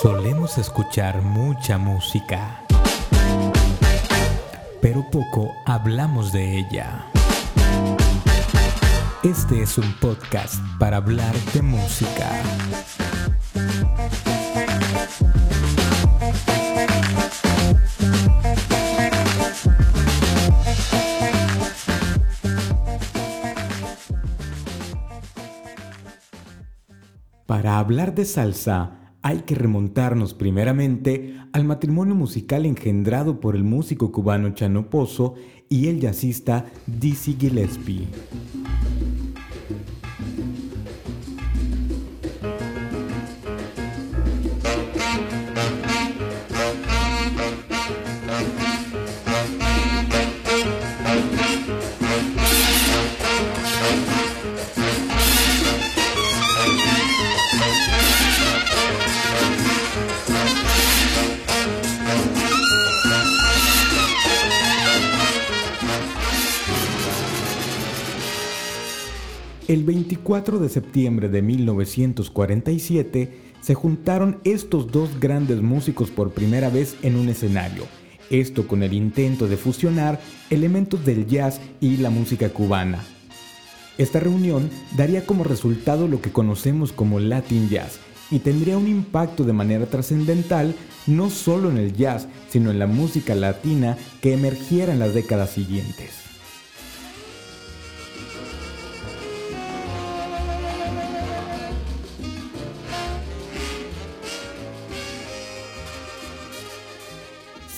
Solemos escuchar mucha música, pero poco hablamos de ella. Este es un podcast para hablar de música. Para hablar de salsa, hay que remontarnos primeramente al matrimonio musical engendrado por el músico cubano Chano Pozo y el jazzista Dizzy Gillespie. El 24 de septiembre de 1947 se juntaron estos dos grandes músicos por primera vez en un escenario, esto con el intento de fusionar elementos del jazz y la música cubana. Esta reunión daría como resultado lo que conocemos como Latin Jazz y tendría un impacto de manera trascendental no solo en el jazz, sino en la música latina que emergiera en las décadas siguientes.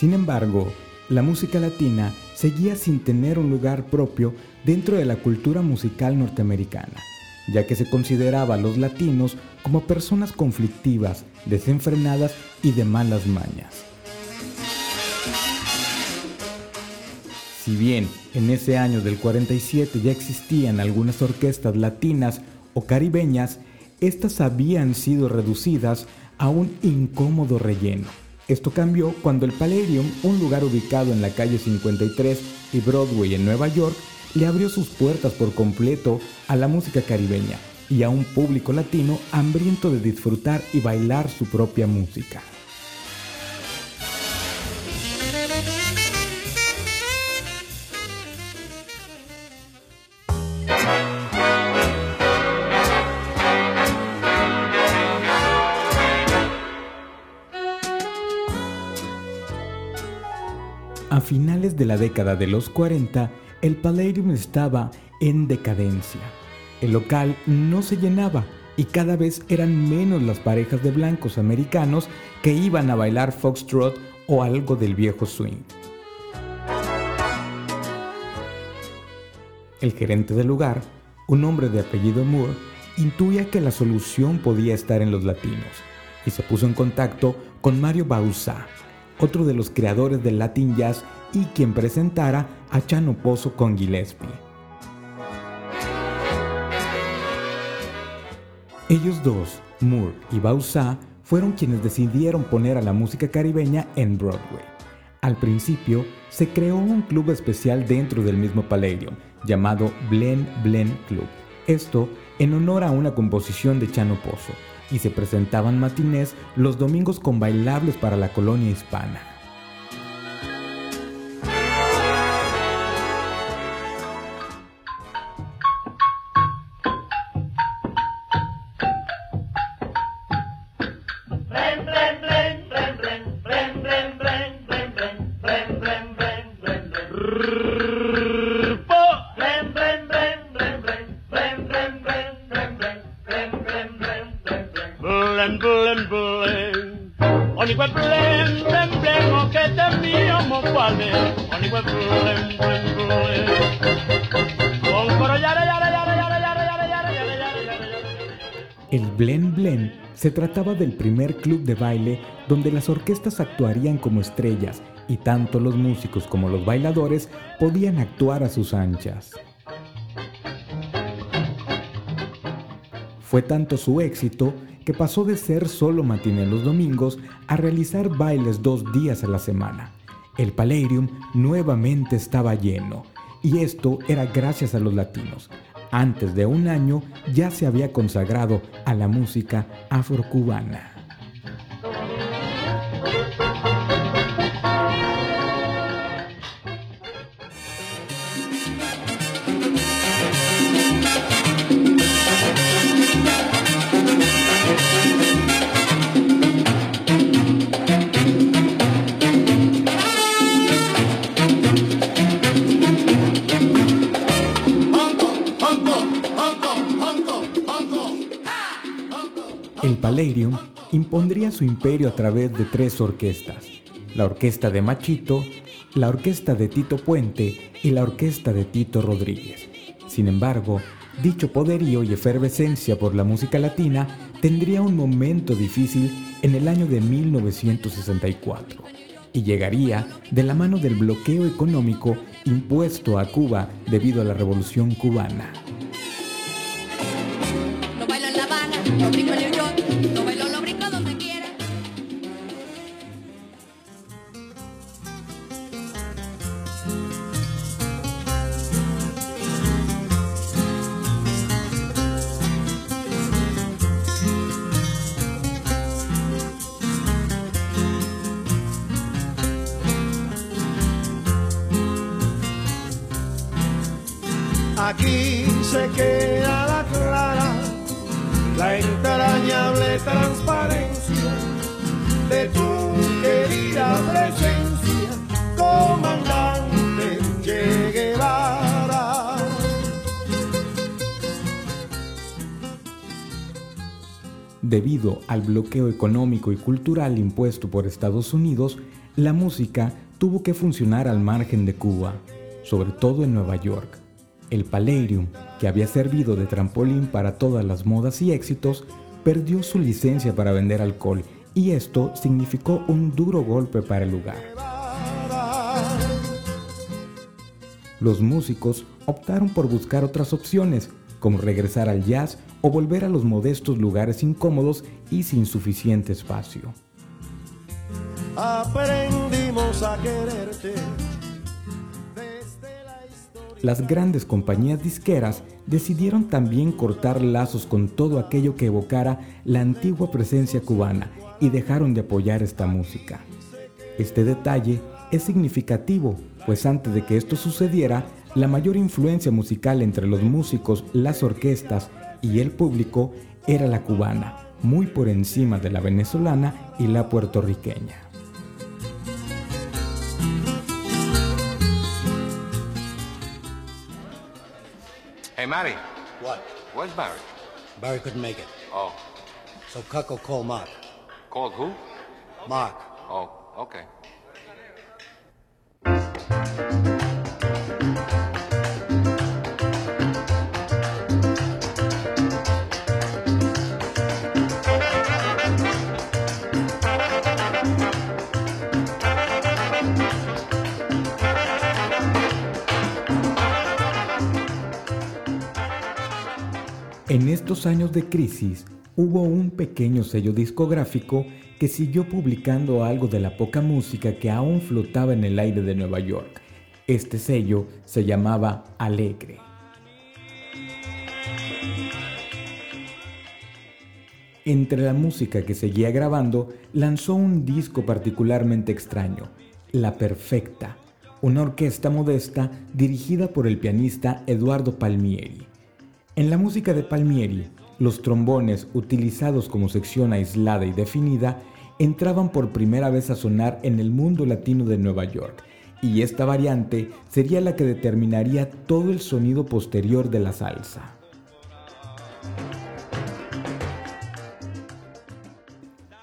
Sin embargo, la música latina seguía sin tener un lugar propio dentro de la cultura musical norteamericana, ya que se consideraba a los latinos como personas conflictivas, desenfrenadas y de malas mañas. Si bien en ese año del 47 ya existían algunas orquestas latinas o caribeñas, estas habían sido reducidas a un incómodo relleno esto cambió cuando el Palladium, un lugar ubicado en la calle 53 y Broadway en Nueva York, le abrió sus puertas por completo a la música caribeña y a un público latino hambriento de disfrutar y bailar su propia música. A finales de la década de los 40, el Palladium estaba en decadencia. El local no se llenaba y cada vez eran menos las parejas de blancos americanos que iban a bailar foxtrot o algo del viejo swing. El gerente del lugar, un hombre de apellido Moore, intuía que la solución podía estar en los latinos y se puso en contacto con Mario Bauzá, otro de los creadores del Latin Jazz y quien presentara a Chano Pozo con Gillespie. Ellos dos, Moore y Bauzá, fueron quienes decidieron poner a la música caribeña en Broadway. Al principio, se creó un club especial dentro del mismo Palladium, llamado Blend Blend Club. Esto en honor a una composición de Chano Pozo, y se presentaban matinés los domingos con bailables para la colonia hispana. El Blen Blen se trataba del primer club de baile donde las orquestas actuarían como estrellas y tanto los músicos como los bailadores podían actuar a sus anchas. Fue tanto su éxito que pasó de ser solo matiné los domingos a realizar bailes dos días a la semana. El Palladium nuevamente estaba lleno, y esto era gracias a los latinos. Antes de un año ya se había consagrado a la música afrocubana. Impondría su imperio a través de tres orquestas, la orquesta de Machito, la orquesta de Tito Puente y la orquesta de Tito Rodríguez. Sin embargo, dicho poderío y efervescencia por la música latina tendría un momento difícil en el año de 1964 y llegaría de la mano del bloqueo económico impuesto a Cuba debido a la Revolución cubana. Aquí se queda la clara, la entrañable transparencia de tu querida presencia, comandante Che Guevara. Debido al bloqueo económico y cultural impuesto por Estados Unidos, la música tuvo que funcionar al margen de Cuba, sobre todo en Nueva York. El Palladium, que había servido de trampolín para todas las modas y éxitos, perdió su licencia para vender alcohol y esto significó un duro golpe para el lugar. Los músicos optaron por buscar otras opciones, como regresar al jazz o volver a los modestos lugares incómodos y sin suficiente espacio. Aprendimos a quererte las grandes compañías disqueras decidieron también cortar lazos con todo aquello que evocara la antigua presencia cubana y dejaron de apoyar esta música. Este detalle es significativo, pues antes de que esto sucediera, la mayor influencia musical entre los músicos, las orquestas y el público era la cubana, muy por encima de la venezolana y la puertorriqueña. Hey, Matty. What? Where's Barry? Barry couldn't make it. Oh. So Cuck will call Mark. Called who? Mark. Oh, okay. En estos años de crisis hubo un pequeño sello discográfico que siguió publicando algo de la poca música que aún flotaba en el aire de Nueva York. Este sello se llamaba Alegre. Entre la música que seguía grabando, lanzó un disco particularmente extraño, La Perfecta, una orquesta modesta dirigida por el pianista Eduardo Palmieri. En la música de Palmieri, los trombones, utilizados como sección aislada y definida, entraban por primera vez a sonar en el mundo latino de Nueva York, y esta variante sería la que determinaría todo el sonido posterior de la salsa.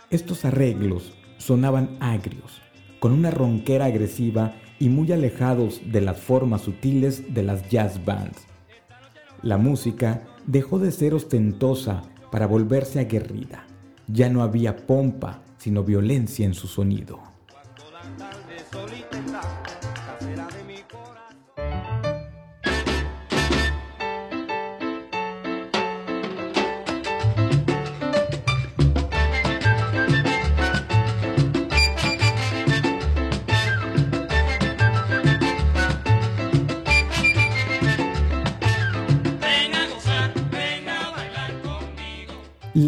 Estos arreglos sonaban agrios, con una ronquera agresiva y muy alejados de las formas sutiles de las jazz bands. La música dejó de ser ostentosa para volverse aguerrida. Ya no había pompa, sino violencia en su sonido.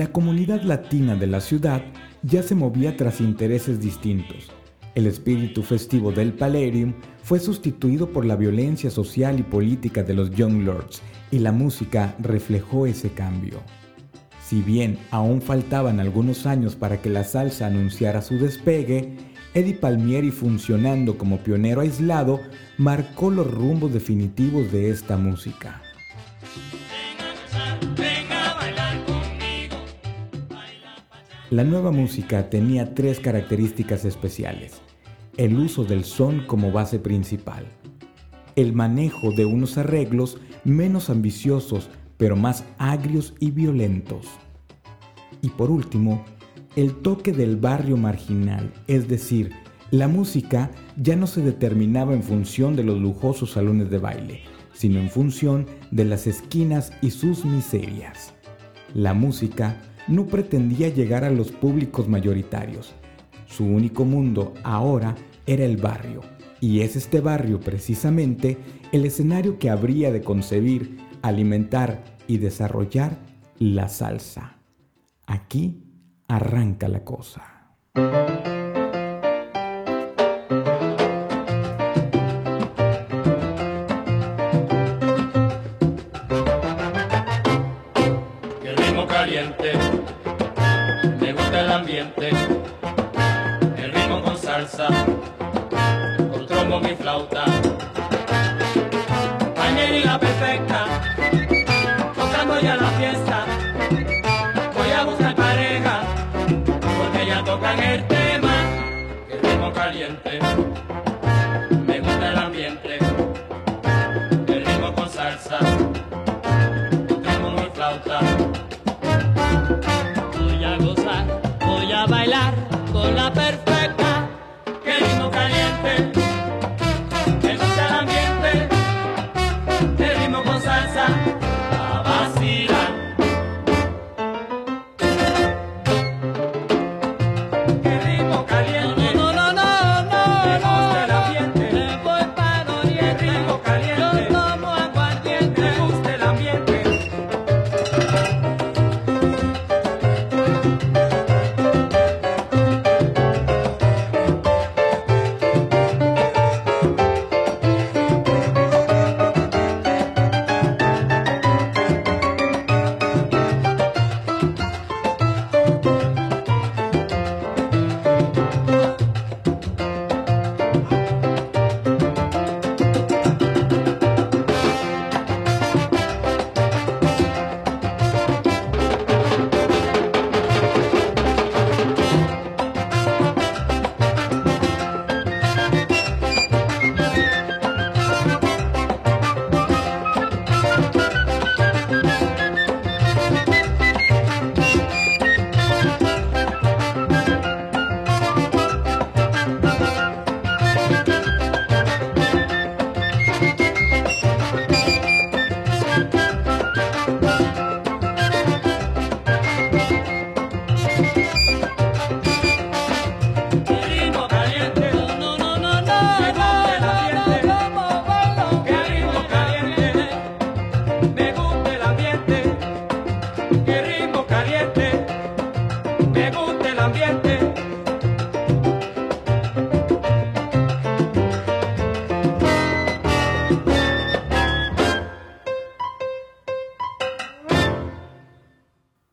La comunidad latina de la ciudad ya se movía tras intereses distintos. El espíritu festivo del Palladium fue sustituido por la violencia social y política de los Young Lords, y la música reflejó ese cambio. Si bien aún faltaban algunos años para que la salsa anunciara su despegue, Eddie Palmieri funcionando como pionero aislado marcó los rumbos definitivos de esta música. La nueva música tenía tres características especiales. El uso del son como base principal. El manejo de unos arreglos menos ambiciosos pero más agrios y violentos. Y por último, el toque del barrio marginal, es decir, la música ya no se determinaba en función de los lujosos salones de baile, sino en función de las esquinas y sus miserias. La música no pretendía llegar a los públicos mayoritarios. Su único mundo ahora era el barrio, y es este barrio precisamente el escenario que habría de concebir, alimentar y desarrollar la salsa. Aquí arranca la cosa. Tocan el tema, el ritmo caliente,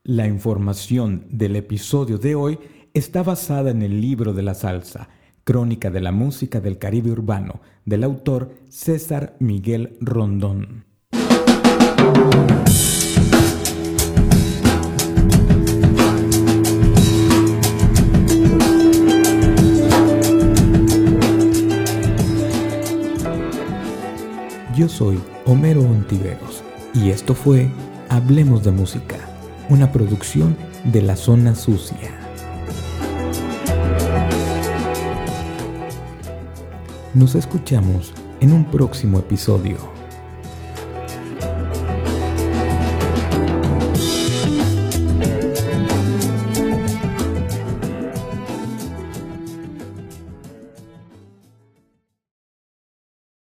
La información del episodio de hoy está basada en el libro de la salsa, Crónica de la Música del Caribe Urbano, del autor César Miguel Rondón. Yo soy Homero Ontiveros y esto fue Hablemos de Música, una producción de la zona sucia. Nos escuchamos en un próximo episodio.